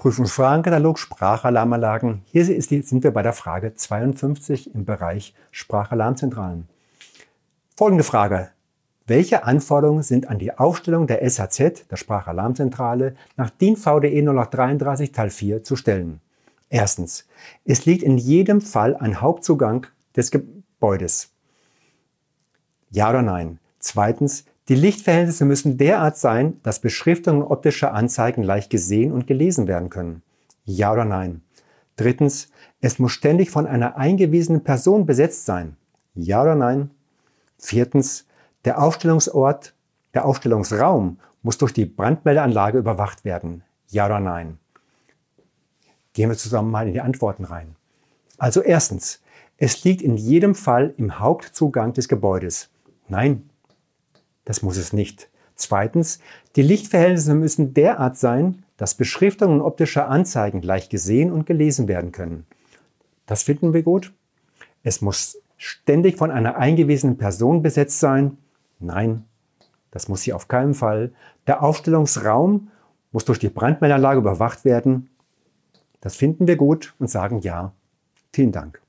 Prüfungsfragenkatalog Sprachalarmanlagen. Hier sind wir bei der Frage 52 im Bereich Sprachalarmzentralen. Folgende Frage. Welche Anforderungen sind an die Aufstellung der SAZ, der Sprachalarmzentrale, nach DIN VDE 0833 Teil 4 zu stellen? Erstens. Es liegt in jedem Fall ein Hauptzugang des Gebäudes. Ja oder nein? Zweitens. Die Lichtverhältnisse müssen derart sein, dass Beschriftungen und optische Anzeigen leicht gesehen und gelesen werden können. Ja oder nein? Drittens, es muss ständig von einer eingewiesenen Person besetzt sein. Ja oder nein? Viertens, der Aufstellungsort, der Aufstellungsraum muss durch die Brandmeldeanlage überwacht werden. Ja oder nein? Gehen wir zusammen mal in die Antworten rein. Also erstens, es liegt in jedem Fall im Hauptzugang des Gebäudes. Nein, das muss es nicht. Zweitens, die Lichtverhältnisse müssen derart sein, dass Beschriftungen und optische Anzeigen leicht gesehen und gelesen werden können. Das finden wir gut. Es muss ständig von einer eingewiesenen Person besetzt sein. Nein, das muss sie auf keinen Fall. Der Aufstellungsraum muss durch die Brandmeldeanlage überwacht werden. Das finden wir gut und sagen ja. Vielen Dank.